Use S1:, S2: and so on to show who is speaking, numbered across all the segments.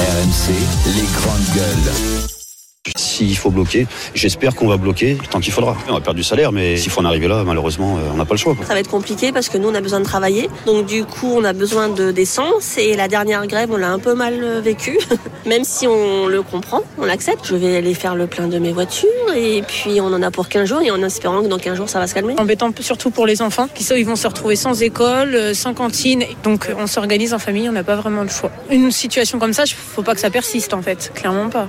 S1: RMC, les grandes gueules.
S2: S'il faut bloquer, j'espère qu'on va bloquer tant qu'il faudra. On va perdre du salaire, mais s'il faut en arriver là, malheureusement, euh, on n'a pas le choix.
S3: Ça va être compliqué parce que nous, on a besoin de travailler. Donc du coup, on a besoin de d'essence. Et la dernière grève, on l'a un peu mal euh, vécu. Même si on le comprend, on l'accepte. Je vais aller faire le plein de mes voitures. Et puis, on en a pour 15 jours. Et en espérant que dans 15 jours, ça va se calmer.
S4: Embêtant surtout pour les enfants qui ils vont se retrouver sans école, euh, sans cantine. Donc on s'organise en famille, on n'a pas vraiment le choix. Une situation comme ça, il faut pas que ça persiste en fait. Clairement pas.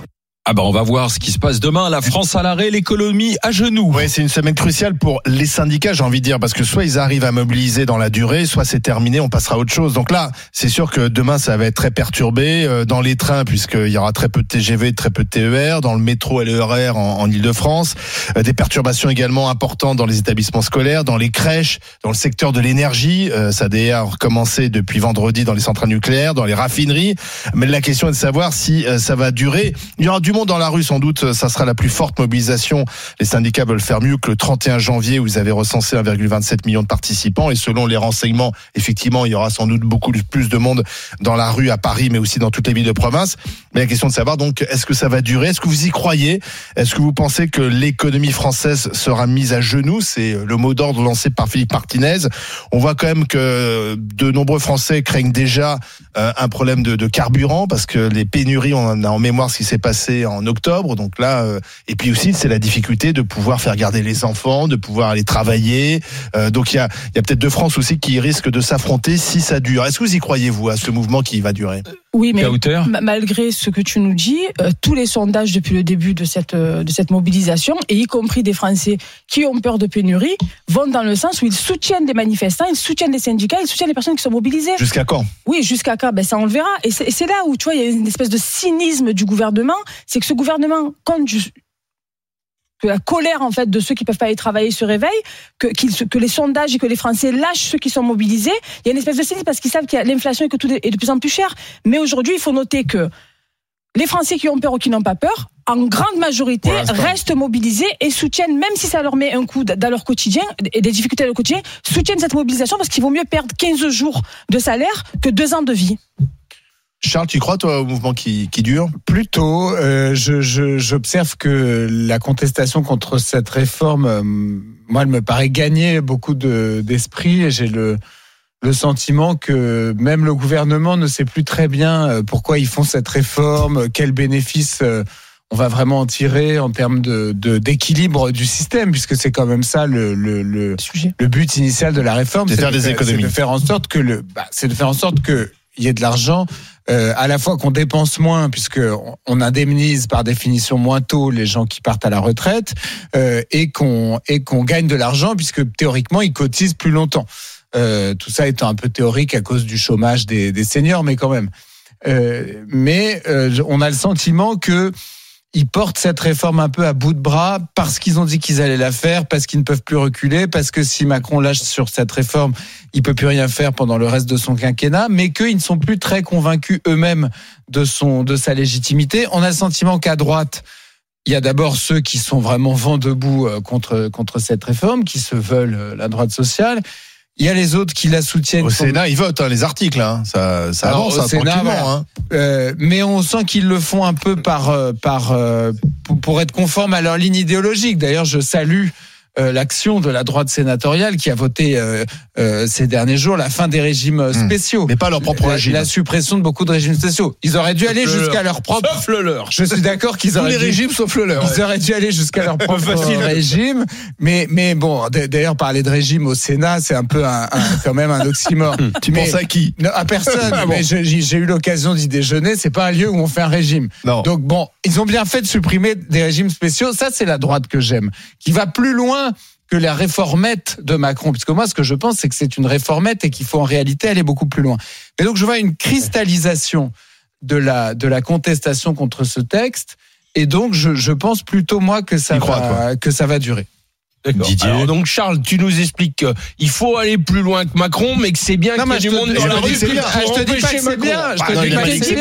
S5: Ah bah on va voir ce qui se passe demain. La France à l'arrêt, l'économie à genoux.
S6: Oui, c'est une semaine cruciale pour les syndicats, j'ai envie de dire, parce que soit ils arrivent à mobiliser dans la durée, soit c'est terminé, on passera à autre chose. Donc là, c'est sûr que demain, ça va être très perturbé euh, dans les trains, puisqu'il y aura très peu de TGV, très peu de TER, dans le métro et le RER en, en Ile-de-France. Euh, des perturbations également importantes dans les établissements scolaires, dans les crèches, dans le secteur de l'énergie. Euh, ça a déjà recommencé depuis vendredi dans les centrales nucléaires, dans les raffineries. Mais la question est de savoir si ça va durer. Il y aura du monde dans la rue, sans doute, ça sera la plus forte mobilisation. Les syndicats veulent faire mieux que le 31 janvier où ils avaient recensé 1,27 million de participants. Et selon les renseignements, effectivement, il y aura sans doute beaucoup plus de monde dans la rue à Paris, mais aussi dans toutes les villes de province. Mais la question de savoir, donc, est-ce que ça va durer? Est-ce que vous y croyez? Est-ce que vous pensez que l'économie française sera mise à genoux? C'est le mot d'ordre lancé par Philippe Martinez. On voit quand même que de nombreux Français craignent déjà euh, un problème de, de carburant parce que les pénuries, on a en mémoire ce qui s'est passé en octobre. Donc là, euh, et puis aussi c'est la difficulté de pouvoir faire garder les enfants, de pouvoir aller travailler. Euh, donc il y a, y a peut-être deux France aussi qui risquent de s'affronter si ça dure. Est-ce que vous y croyez vous à ce mouvement qui va durer?
S4: Oui, mais malgré ce que tu nous dis, euh, tous les sondages depuis le début de cette de cette mobilisation, et y compris des Français qui ont peur de pénurie, vont dans le sens où ils soutiennent les manifestants, ils soutiennent les syndicats, ils soutiennent les personnes qui sont mobilisées.
S6: Jusqu'à quand?
S4: Oui, jusqu'à quand? Ben ça on le verra. Et c'est là où tu vois il y a une espèce de cynisme du gouvernement, c'est que ce gouvernement compte que la colère en fait de ceux qui peuvent pas aller travailler se réveille, que, que les sondages et que les Français lâchent ceux qui sont mobilisés. Il y a une espèce de cynisme parce qu'ils savent qu'il y a l'inflation et que tout est de plus en plus cher. Mais aujourd'hui, il faut noter que les Français qui ont peur ou qui n'ont pas peur, en grande majorité, restent mobilisés et soutiennent, même si ça leur met un coup dans leur quotidien et des difficultés dans leur quotidien, soutiennent cette mobilisation parce qu'il vaut mieux perdre 15 jours de salaire que 2 ans de vie.
S6: Charles, tu crois toi au mouvement qui, qui dure?
S7: Plutôt. Euh, J'observe je, que la contestation contre cette réforme, euh, moi, elle me paraît gagner beaucoup d'esprit et j'ai le le sentiment que même le gouvernement ne sait plus très bien euh, pourquoi ils font cette réforme, quels bénéfices euh, on va vraiment en tirer en termes de d'équilibre du système, puisque c'est quand même ça le, le, le, le, but initial de la réforme,
S6: c'est de faire des économies,
S7: de faire en sorte que le, bah, c'est de faire en sorte que il y ait de l'argent euh, à la fois qu'on dépense moins puisque on indemnise par définition moins tôt les gens qui partent à la retraite euh, et qu'on et qu'on gagne de l'argent puisque théoriquement ils cotisent plus longtemps. Euh, tout ça étant un peu théorique à cause du chômage des, des seniors, mais quand même. Euh, mais euh, on a le sentiment que ils portent cette réforme un peu à bout de bras parce qu'ils ont dit qu'ils allaient la faire, parce qu'ils ne peuvent plus reculer, parce que si Macron lâche sur cette réforme, il peut plus rien faire pendant le reste de son quinquennat, mais qu'ils ne sont plus très convaincus eux-mêmes de son de sa légitimité. On a le sentiment qu'à droite, il y a d'abord ceux qui sont vraiment vent debout euh, contre contre cette réforme, qui se veulent euh, la droite sociale. Il y a les autres qui la soutiennent.
S6: Au Sénat, ils votent hein, les articles. Hein. Ça, ça avance hein, Sénat, hein.
S7: Euh, mais on sent qu'ils le font un peu par, euh, par, euh, pour être conforme à leur ligne idéologique. D'ailleurs, je salue l'action de la droite sénatoriale qui a voté euh, euh, ces derniers jours la fin des régimes hmm. spéciaux.
S6: Mais pas leur propre
S7: la,
S6: régime.
S7: La suppression de beaucoup de régimes spéciaux. Ils auraient dû aller jusqu'à leur propre.
S6: Sauf le leur.
S7: Je suis d'accord qu'ils auraient.
S6: Tous les régimes sauf le leur.
S7: Ils auraient dû aller jusqu'à leur propre régime. Mais, mais bon, d'ailleurs, parler de régime au Sénat, c'est un peu un, quand même un oxymore.
S6: tu penses à qui?
S7: non, À personne. ah bon. Mais j'ai eu l'occasion d'y déjeuner. C'est pas un lieu où on fait un régime.
S6: Non.
S7: Donc bon, ils ont bien fait de supprimer des régimes spéciaux. Ça, c'est la droite que j'aime, qui va plus loin que la réformette de Macron, puisque moi, ce que je pense, c'est que c'est une réformette et qu'il faut en réalité aller beaucoup plus loin. Mais donc, je vois une cristallisation de la, de la contestation contre ce texte, et donc, je, je pense plutôt, moi, que ça, va, que ça va durer.
S5: Alors donc Charles, tu nous expliques qu'il faut aller plus loin que Macron, mais que c'est bien qu'il y ait du monde dans la rue.
S7: Je te dis pas que c'est bien. Je te dis pas que c'est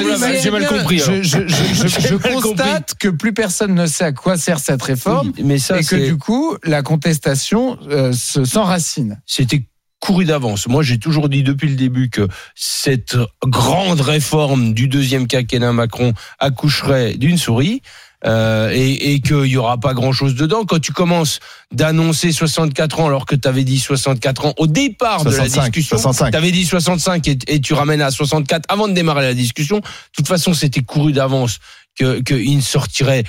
S7: bien.
S5: J'ai mal compris.
S7: Je constate que plus personne ne sait à quoi sert cette réforme, et que du coup la contestation s'enracine.
S5: C'était couru d'avance. Moi, j'ai toujours dit depuis le début que cette grande réforme du deuxième quinquennat Macron accoucherait d'une souris. Euh, et, et qu'il y aura pas grand chose dedans. Quand tu commences d'annoncer 64 ans alors que tu avais dit 64 ans au départ de la
S6: 65,
S5: discussion,
S6: 65.
S5: tu avais dit 65 et, et tu ramènes à 64 avant de démarrer la discussion. De toute façon, c'était couru d'avance que qu'il ne sortirait.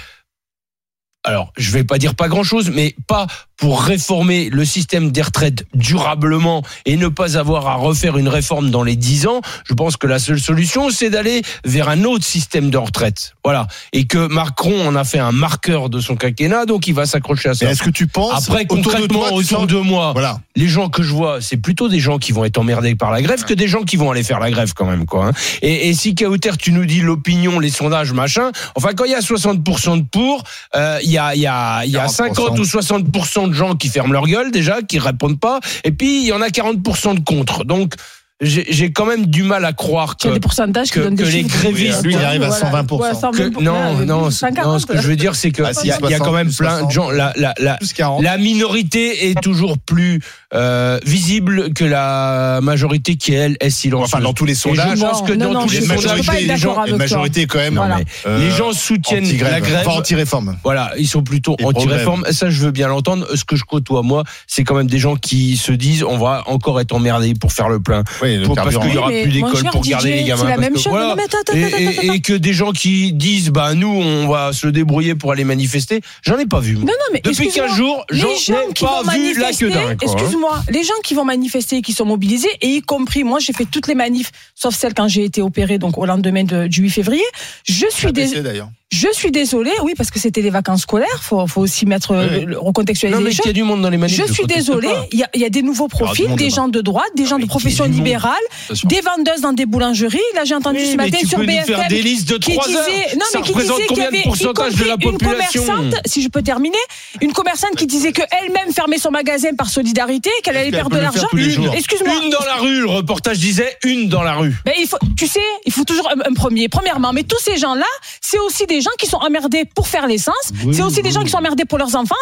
S5: Alors, je vais pas dire pas grand chose, mais pas pour réformer le système des retraites durablement et ne pas avoir à refaire une réforme dans les 10 ans, je pense que la seule solution, c'est d'aller vers un autre système de retraite. Voilà. Et que Macron en a fait un marqueur de son quinquennat, donc il va s'accrocher à ça.
S6: Est-ce que tu penses
S5: Après,
S6: autour de
S5: concrètement,
S6: toi,
S5: autour
S6: sens-
S5: de moi,
S6: Voilà.
S5: les gens que je vois, c'est plutôt des gens qui vont être emmerdés par la grève que des gens qui vont aller faire la grève quand même, quoi. hein. Et, et si Kauter, tu nous dis l'opinion, les sondages, machin, enfin, quand il y a 60% de pour, euh, il y a, il y a, y a
S6: 40%.
S5: 50 ou 60% de gens qui ferment leur gueule déjà, qui répondent pas, et puis il y en a 40% de contre. Donc, j'ai j'ai quand même du mal à croire que
S4: des pourcentages qui
S5: que-
S4: donnent des
S5: que les grévistes-
S6: Lui, il arrive à 120%.
S4: Ouais, 120%.
S5: que- non, non,
S4: 140.
S5: non, ce que je veux dire, c'est que
S6: Ah,
S5: y, a- il y a quand même
S6: 60,
S5: plein de gens. La, la, la,
S6: Plus 40.
S5: la minorité est toujours plus euh, visible que la majorité qui elle est silencieuse.
S6: Enfin, dans tous les
S5: Et
S6: sondages,
S5: je pense que
S4: Non,
S5: dans
S4: non,
S5: tous les sondages, les gens,
S6: majorité quand même.
S4: Voilà.
S6: euh,
S5: les gens soutiennent la grève.
S6: Enfin, anti-réforme.
S5: Voilà, ils sont plutôt anti-réforme. Ça, je veux bien l'entendre. Ce que je côtoie, moi, c'est quand même des gens qui se disent on va encore être emmerdés pour faire le plein.
S6: Oui, le
S5: Pour- parce qu'il y aura plus d'école pour garder les gamins.
S4: c'est la même
S5: que
S4: chose.
S5: voilà.
S4: Non, mais attends, attends,
S5: et,
S4: attends,
S5: et-
S4: attends.
S5: et que des gens qui disent bah nous on va se débrouiller pour aller manifester, j'en ai pas vu. moi.
S4: Non, non, mais
S5: Depuis
S4: excuse-moi,
S5: 15 jours,
S4: les
S5: j'en
S4: gens
S5: ai
S4: qui
S5: pas
S4: vont
S5: vu la
S4: manifester,
S5: queue d'un. hein.
S4: excuse-moi, les gens qui vont manifester, qui sont mobilisés, et y compris, moi, j'ai fait toutes les manifs, sauf celle quand j'ai été opérée, donc au lendemain de- du 8 février. Je suis, dés-
S6: APC, d'ailleurs.
S4: Je suis désolée, oui, parce que c'était les vacances scolaires, faut, faut aussi mettre,
S6: Oui.
S4: le- recontextualiser
S5: Non mais
S4: les
S5: il y a du monde dans les manifs.
S4: Je suis désolée, il y a, il y a des nouveaux profils, des gens de droite, des gens de profession libérale, des vendeuses dans des boulangeries. Là, j'ai entendu
S5: Oui,
S4: ce matin sur BFM
S5: faire des listes de
S4: qui
S5: 3 heures.
S4: disait, non,
S5: Ça
S4: mais qui disait qu'il y avait
S5: de pourcentage
S4: y
S5: de la
S4: une commerçante, si je peux terminer, une commerçante qui disait que elle-même fermait son magasin par solidarité, qu'elle allait perdre de l'argent. Excuse-moi.
S5: Une dans la rue, le reportage disait une dans la rue.
S4: Ben, il faut, tu sais, il faut toujours un premier. Premièrement, mais tous ces gens-là, c'est aussi des gens qui sont emmerdés pour faire l'essence. c'est aussi des gens qui sont emmerdés pour leurs enfants.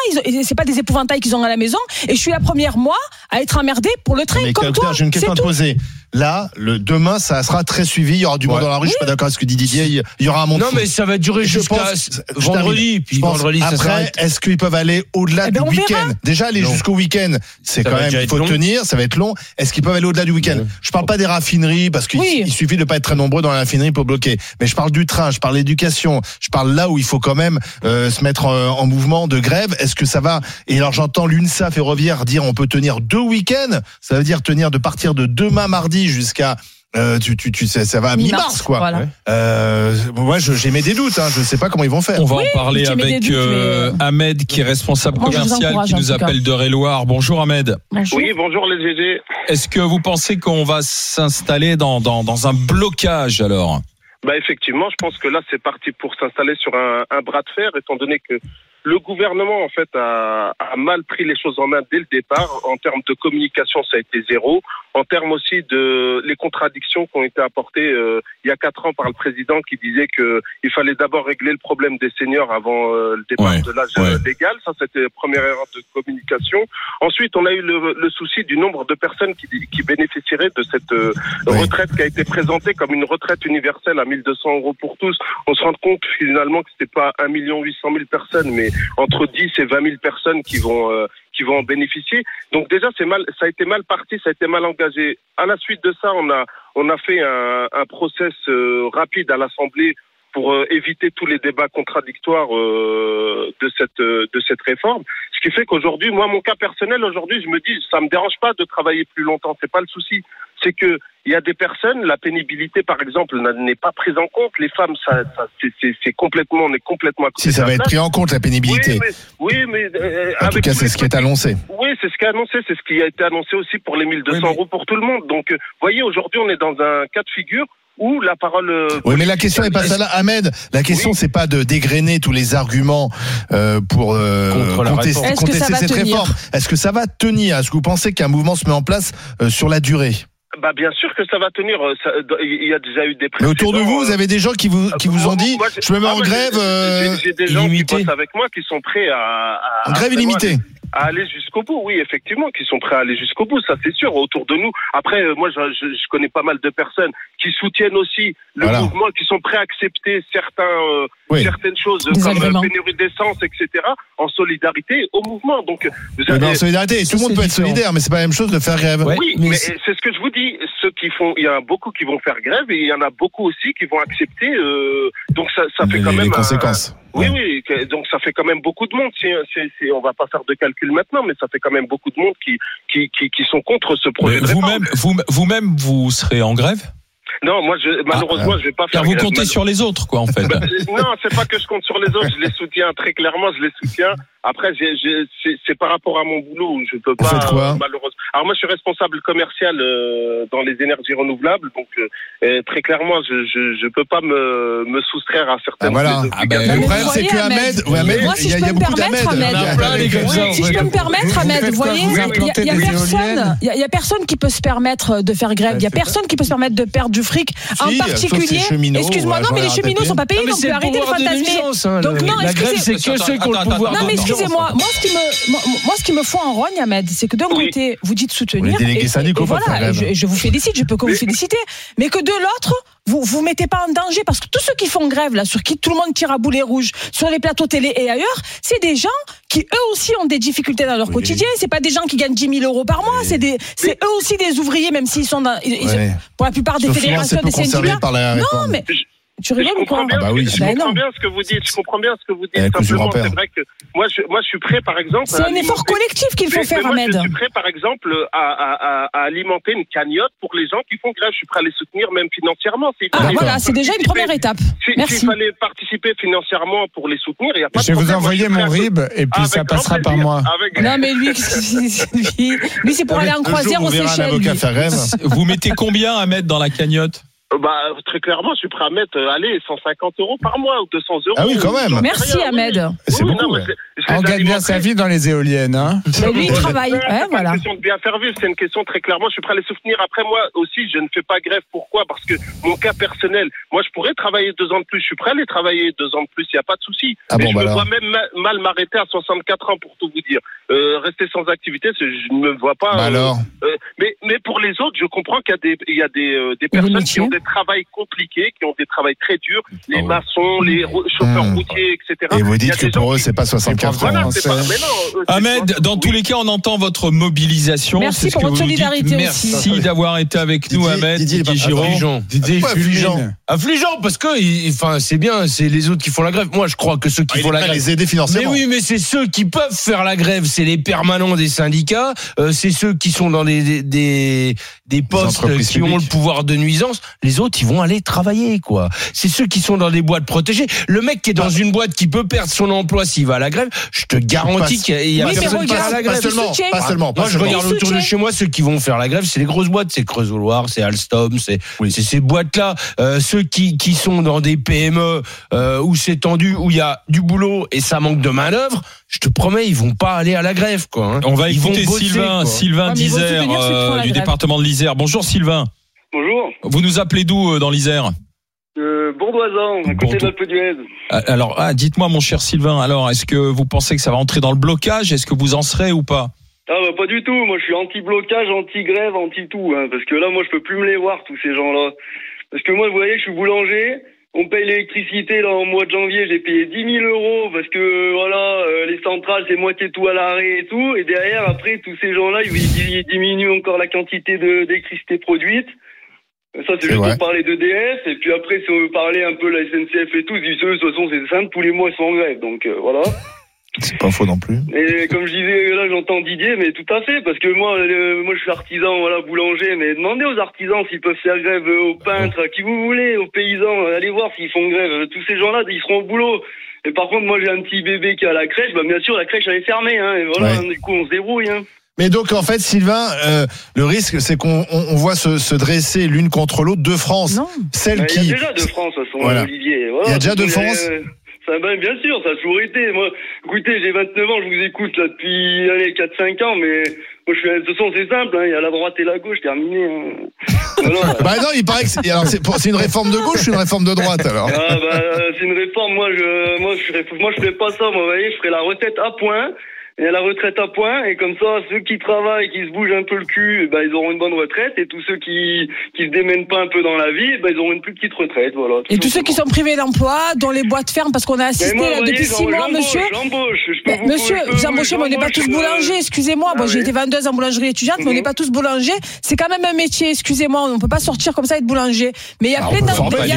S4: C'est pas des épouvantails qu'ils ont à la maison. Et je suis la première, moi, à être emmerdée pour le train
S6: Mais
S4: comme toi.
S6: j'ai une question à te poser. Là, le demain, ça sera très suivi. Il y aura du monde dans la rue. Je suis pas d'accord avec ce que dit Didier. Il y aura un monde.
S5: Non
S6: fou.
S5: mais ça va durer
S6: Je
S5: jusqu'à
S6: pense- je
S5: vendredi, puis vendredi ça
S6: après, est-ce qu'ils peuvent aller au-delà
S4: Eh
S6: du
S4: ben,
S6: week-end? Déjà, aller jusqu'au week-end, c'est quand même, il faut
S5: long.
S6: tenir, ça va être long. Est-ce qu'ils peuvent aller au-delà du week-end? Je parle pas des raffineries, parce qu'il
S4: Oui.
S6: suffit de pas être très nombreux dans la raffinerie pour bloquer. Mais je parle du train, je parle d'éducation, je parle là où il faut quand même euh, se mettre euh, en mouvement de grève. Est-ce que ça va? Et alors j'entends l'UNSA ferroviaire dire on peut tenir deux week-ends. Ça veut dire tenir de partir de demain mardi jusqu'à euh, tu, tu, tu sais, ça va à mi-mars, quoi.
S4: Voilà.
S6: Euh, moi, mes des doutes. Hein, je sais pas comment ils vont faire.
S8: On va en parler avec
S4: doutes,
S8: euh,
S4: mais-
S8: Ahmed qui est responsable
S4: vous
S8: commercial qui nous appelle d'Eure-et-Loire. Bonjour Ahmed.
S4: Bonjour.
S9: Oui, bonjour les GG.
S8: Est-ce que vous pensez qu'on va s'installer dans, dans, dans un blocage alors?
S9: Bah effectivement, je pense que là c'est parti pour s'installer sur un, un bras de fer, étant donné que le gouvernement en fait a, a mal pris les choses en main dès le départ. En termes de communication, ça a été zéro. En termes aussi de les contradictions qui ont été apportées euh, il y a quatre ans par le président qui disait que il fallait d'abord régler le problème des seniors avant euh, le départ
S8: Ouais,
S9: de l'âge
S8: ouais.
S9: euh, légal. Ça c'était la première erreur de communication. Ensuite, on a eu le, le souci du nombre de personnes qui, qui bénéficieraient de cette euh, retraite qui a été présentée comme une retraite universelle à 1200 euros pour tous. On se rend compte finalement que c'était pas 1 800 000 personnes, mais entre 10 et 20 000 personnes qui vont euh, qui vont en bénéficier. Donc déjà, c'est mal, ça a été mal parti, ça a été mal engagé. À la suite de ça, on a on a fait un, un process euh, rapide à l'Assemblée pour euh, éviter tous les débats contradictoires euh, de cette euh, de cette réforme. Ce qui fait qu'aujourd'hui, moi, mon cas personnel, aujourd'hui, je me dis, ça me dérange pas de travailler plus longtemps. C'est pas le souci. C'est que il y a des personnes, la pénibilité, par exemple, n'est pas prise en compte. Les femmes, ça, ça c'est- complètement, on est complètement à côté
S6: Si ça va être pris en compte la pénibilité.
S9: Oui, mais, oui, mais
S6: En tout cas, c'est ce qui est annoncé.
S9: oui, c'est ce qui est annoncé, c'est ce qui a été annoncé aussi pour les 1200
S8: Oui, mais-
S9: euros pour tout le monde. Donc, voyez, aujourd'hui, on est dans un cas de figure où la parole. euh,
S6: Oui, mais la question n'est pas ça là, Ahmed. La question,
S9: Oui.
S6: c'est pas de dégrainer tous les arguments euh, pour euh, contester,
S4: que
S6: contester cette réforme. Est-ce que ça va tenir? Est-ce que vous pensez qu'un mouvement se met en place euh, sur la durée?
S9: Bah, bien sûr que ça va tenir. euh, ça- Il y a déjà eu des.
S6: Mais autour de vous, vous
S9: euh,
S6: avez des gens qui vous qui vous ont dit
S9: moi,
S6: je me mets
S9: ah,
S6: en grève euh,
S9: J'ai des gens qui bossent avec moi qui sont prêts à. à-
S6: en grève illimitée.
S9: À aller jusqu'au bout, oui, effectivement, qui sont prêts à aller jusqu'au bout, ça c'est sûr, autour de nous. Après, euh, moi, je, je, je connais pas mal de personnes qui soutiennent aussi le
S6: Voilà.
S9: mouvement, qui sont prêts à accepter certains, euh,
S6: Oui.
S9: certaines choses
S4: Des
S9: comme
S4: agréments.
S9: euh, pénurie d'essence, etc., en solidarité au mouvement. Donc, vous
S6: Mais
S9: avez,
S6: la solidarité, et tout le monde peut être solidaire, mais c'est pas la même chose de faire grève.
S5: Ouais,
S9: oui,
S5: mais
S9: mais
S5: c'est-
S9: ce que je vous dis. Ceux qui font, il y en a beaucoup qui vont faire grève et il y en a beaucoup aussi qui vont accepter. euh, donc ça, ça fait
S6: les,
S9: quand
S6: les
S9: même un-
S6: conséquences.
S9: Oui,
S6: Ouais.
S9: oui. Donc ça fait quand même beaucoup de monde. Si, si, on va pas faire de calcul maintenant, mais ça fait quand même beaucoup de monde qui qui qui, qui sont contre ce projet.
S8: Vous-même, vous, vous-même, vous serez en grève?
S9: Non, moi, je, malheureusement, je vais pas faire.
S8: Car vous comptez sur les autres, quoi, en fait.
S9: Non, c'est pas que je compte sur les autres. Je les soutiens très clairement. Je les soutiens. Après, j'ai- j'ai- c'est c'est par rapport à mon boulot je peux pas. euh, malheureusement. Alors moi, je suis responsable commercial euh, dans les énergies renouvelables. Donc euh, très clairement, je, je je peux pas me me soustraire à certaines.
S6: Ah, voilà.
S8: Ah, ben,
S9: obligations.
S6: Le problème, c'est que
S4: Ahmed,
S6: ouais, Ahmed,
S4: moi,
S6: il
S4: si
S6: y a,
S4: je
S6: il y a
S4: peux me
S6: beaucoup
S4: permettre,
S6: d'Ahmed.
S4: Ahmed, Si je peux me permettre, Ahmed, vous voyez, il y a- personne, il y a- personne qui peut se permettre de faire grève. Il y a personne qui peut se permettre de perdre du fric. En particulier, excuse-moi, non, mais les cheminots sont pas payés, donc arrêtez de fantasmer.
S5: hein,
S4: Donc non,
S5: la grève,
S4: excusez-
S5: c'est que ceux qui ont le
S8: Attends,
S5: pouvoir
S8: attends,
S4: Non mais. Excusez-moi, moi ce qui me moi, moi, ce qui me fout en rogne Ahmed, c'est que d'un
S9: Oui.
S4: côté vous dites soutenir
S6: Les
S4: et- et
S6: faire
S4: voilà, je, je vous félicite, je peux que vous féliciter, mais que de l'autre vous vous mettez pas en danger parce que tous ceux qui font grève là, sur qui tout le monde tire à boulet rouge, sur les plateaux télé et ailleurs, c'est des gens qui eux aussi ont des difficultés dans leur
S6: Oui.
S4: quotidien. C'est pas des gens qui gagnent 10 000 euros par mois, c'est des c'est eux aussi des ouvriers même s'ils sont dans ils- pour la plupart des fédérations des syndicats. Non mais tu
S9: Je
S4: rigoles ou quoi
S9: comprends bien,
S6: Ah bah oui,
S9: je comprends
S4: non.
S9: bien ce que vous dites. Je comprends bien ce que vous dites.
S6: Eh,
S9: Simplement, c'est vrai que moi, je, moi, je suis prêt, par exemple.
S4: C'est un effort collectif qu'il faut
S9: Mais-
S4: faire
S9: mais moi,
S4: Ahmed.
S9: Je suis prêt, par exemple, à, à, à, à alimenter une cagnotte pour les gens qui font grève. Je suis prêt à les soutenir, même financièrement.
S4: Ah, voilà, c'est déjà une première étape.
S9: si-
S4: Merci.
S9: S'il fallait participer financièrement pour les soutenir, il n'y a pas
S7: Je vais
S9: de
S7: vous
S9: problème. Moi,
S7: envoyer
S9: je suis
S7: mon
S9: prêt à-
S7: RIB et puis ça passera par moi.
S9: Avec-
S4: Non mais lui, lui, lui c'est pour aller en croisière aux Seychelles.
S8: Vous mettez combien à mettre dans la cagnotte?
S9: Bah, très clairement, je suis prêt à mettre, euh, allez, 150 euros par mois ou 200 euros.
S6: Ah oui, quand même.
S4: Merci
S9: Rien, oui.
S4: Ahmed.
S6: C'est
S9: Oui,
S6: beaucoup,
S9: non,
S6: ouais.
S9: les
S7: On gagne bien sa vie dans les éoliennes. Hein
S4: Mais lui, il travaille. Ouais,
S9: c'est
S4: voilà.
S9: une question de bien faire vivre, c'est une question très clairement. Je suis prêt à les soutenir. Après, moi aussi, je ne fais pas grève. Pourquoi? Parce que mon cas personnel, moi, je pourrais travailler deux ans de plus. Je suis prêt à aller travailler deux ans de plus. Il n'y a pas de souci.
S6: Ah
S9: Mais
S6: bon,
S9: je
S6: bah
S9: me
S6: alors.
S9: vois même ma- mal m'arrêter à 64 ans, pour tout vous dire. Euh, rester sans activité, je ne me vois pas.
S6: Bah
S9: euh,
S6: alors,
S9: euh, mais, mais pour les autres, je comprends qu'il y a des, il y a des, euh, des personnes qui ont des travails compliqués, qui ont des travails très durs, les
S6: Ah ouais.
S9: maçons, les ro- chauffeurs
S6: Mmh.
S9: routiers, etc.
S6: et vous dites que pour eux, c'est pas 64
S9: Voilà,
S6: ans.
S9: pas. Mais non,
S8: Ahmed, dans tous les cas, on entend votre mobilisation.
S4: Merci pour votre solidarité
S8: Merci d'avoir été avec nous, Ahmed.
S6: Didier,
S8: Giraud.
S5: Affligeant.
S7: Didier
S6: affligeant
S5: parce que, enfin, c'est bien, c'est les autres qui font la grève. Moi, je crois que ceux qui
S6: Ah,
S5: font la grève.
S6: les aider
S5: Mais
S6: financièrement.
S5: oui, mais c'est ceux qui peuvent faire la grève, c'est les permanents des syndicats, euh, c'est ceux qui sont dans des des, des, des postes qui ont le pouvoir de nuisance. Les autres, ils vont aller travailler, quoi. C'est ceux qui sont dans des boîtes protégées. Le mec qui est dans une boîte qui peut perdre son emploi s'il va à la grève, je te garantis qu'il y a,
S4: Oui,
S5: personne qui va à
S4: regarde,
S5: la
S6: Pas
S5: grève.
S4: Il
S6: seulement,
S4: soutient.
S6: pas seulement. pas
S5: Moi, je regarde autour de chez moi, ceux qui vont faire la grève, c'est les grosses boîtes, c'est Creusot-Loire, c'est Alstom, c'est
S6: Oui.
S5: c'est ces boîtes-là. Euh, ceux qui, qui sont dans des PME euh, où c'est tendu, où il y a du boulot et ça manque de main d'œuvre, je te promets, ils vont pas aller à la grève, quoi. hein.
S8: On va
S5: Ils vont
S8: écouter
S5: bosser,
S8: Sylvain,
S5: quoi.
S8: Sylvain
S4: Ah,
S8: d'Isère, euh, du
S4: grève.
S8: département de l'Isère. Bonjour Sylvain.
S9: Bonjour.
S8: Vous nous appelez d'où euh, dans l'Isère
S9: Euh, Bourdoisan, à côté
S8: Bourdo-
S9: de l'Alpe d'Huez.
S8: Ah, Alors, ah, dites-moi, mon cher Sylvain, alors, est-ce que vous pensez que ça va entrer dans le blocage? Est-ce que vous en serez ou pas?
S10: Ah bah pas du tout, moi je suis anti-blocage, anti-grève, anti-tout, hein, parce que là moi je peux plus me les voir tous ces gens-là. Parce que moi vous voyez je suis boulanger, on paye l'électricité là en mois de janvier, j'ai payé 10 000 euros parce que voilà euh, les centrales c'est moitié tout à l'arrêt et tout, et derrière après tous ces gens-là ils, diminuent encore la quantité d'électricité produite. Ça c'est juste pour parler d'EDF, et puis après si on veut parler un peu de la SNCF et tout, ils disent eux, de toute façon c'est simple, tous les mois ils sont en grève, donc euh, voilà.
S6: C'est pas faux non plus.
S10: Et comme je disais, là j'entends Didier, mais tout à fait, parce que moi, euh, moi je suis artisan, voilà, boulanger, mais demandez aux artisans s'ils peuvent faire grève, aux peintres, à qui vous voulez, aux paysans, euh, allez voir s'ils font grève. Tous ces gens-là, ils seront au boulot. Et par contre, moi j'ai un petit bébé qui est à la crèche, bah bien sûr la crèche elle est fermée, hein, et voilà,
S6: Ouais.
S10: du coup on se débrouille. Hein.
S6: Mais donc en fait, Sylvain, euh, le risque, c'est qu'on on, on voit se, se dresser l'une contre l'autre deux France.
S4: Non.
S6: Celle
S10: Mais Il y
S6: qui,
S10: a déjà de France, de toute façon,
S6: Voilà.
S10: Olivier. Voilà,
S6: Il y a déjà
S10: de
S6: de
S10: façon,
S6: France
S10: euh, ça, ben, Bien sûr, ça a toujours été. Moi, écoutez, j'ai 29 ans, je vous écoute là depuis allez, 4-5 ans, mais moi, je suis, de toute façon, c'est simple, hein, il y a la droite et la gauche, terminé. Hein. Voilà.
S6: bah non, il paraît que c'est, alors c'est, pour- c'est une réforme de gauche ou une réforme de droite alors
S10: Ah bah c'est une réforme. Moi je moi je moi je ferais pas ça. Moi vous voyez je ferais la retraite à point.
S11: Et à la retraite à point. Et comme ça, ceux qui travaillent, qui se bougent un peu le cul, bah, ils auront une bonne retraite. Et tous ceux qui qui se démènent pas un peu dans la vie, bah, ils auront une plus petite retraite. Voilà. tout
S4: Et tous ceux qui sont privés d'emploi, dont les boîtes ferment, parce qu'on a assisté
S11: moi,
S4: là, depuis six mois, monsieur.
S11: J'embauche. Je peux
S4: Mais
S11: vous-
S4: monsieur, vous embauchez, mais on n'est pas tous
S11: euh,
S4: boulangers, excusez-moi.
S11: Ah
S4: Moi, j'ai été vendeuse en boulangerie étudiante, mais on
S11: Mhm.
S4: n'est pas tous boulangers. C'est quand même un métier, excusez-moi. On ne peut pas sortir comme ça et être boulanger. Mais il y a
S6: Ah,
S4: plein d'industries,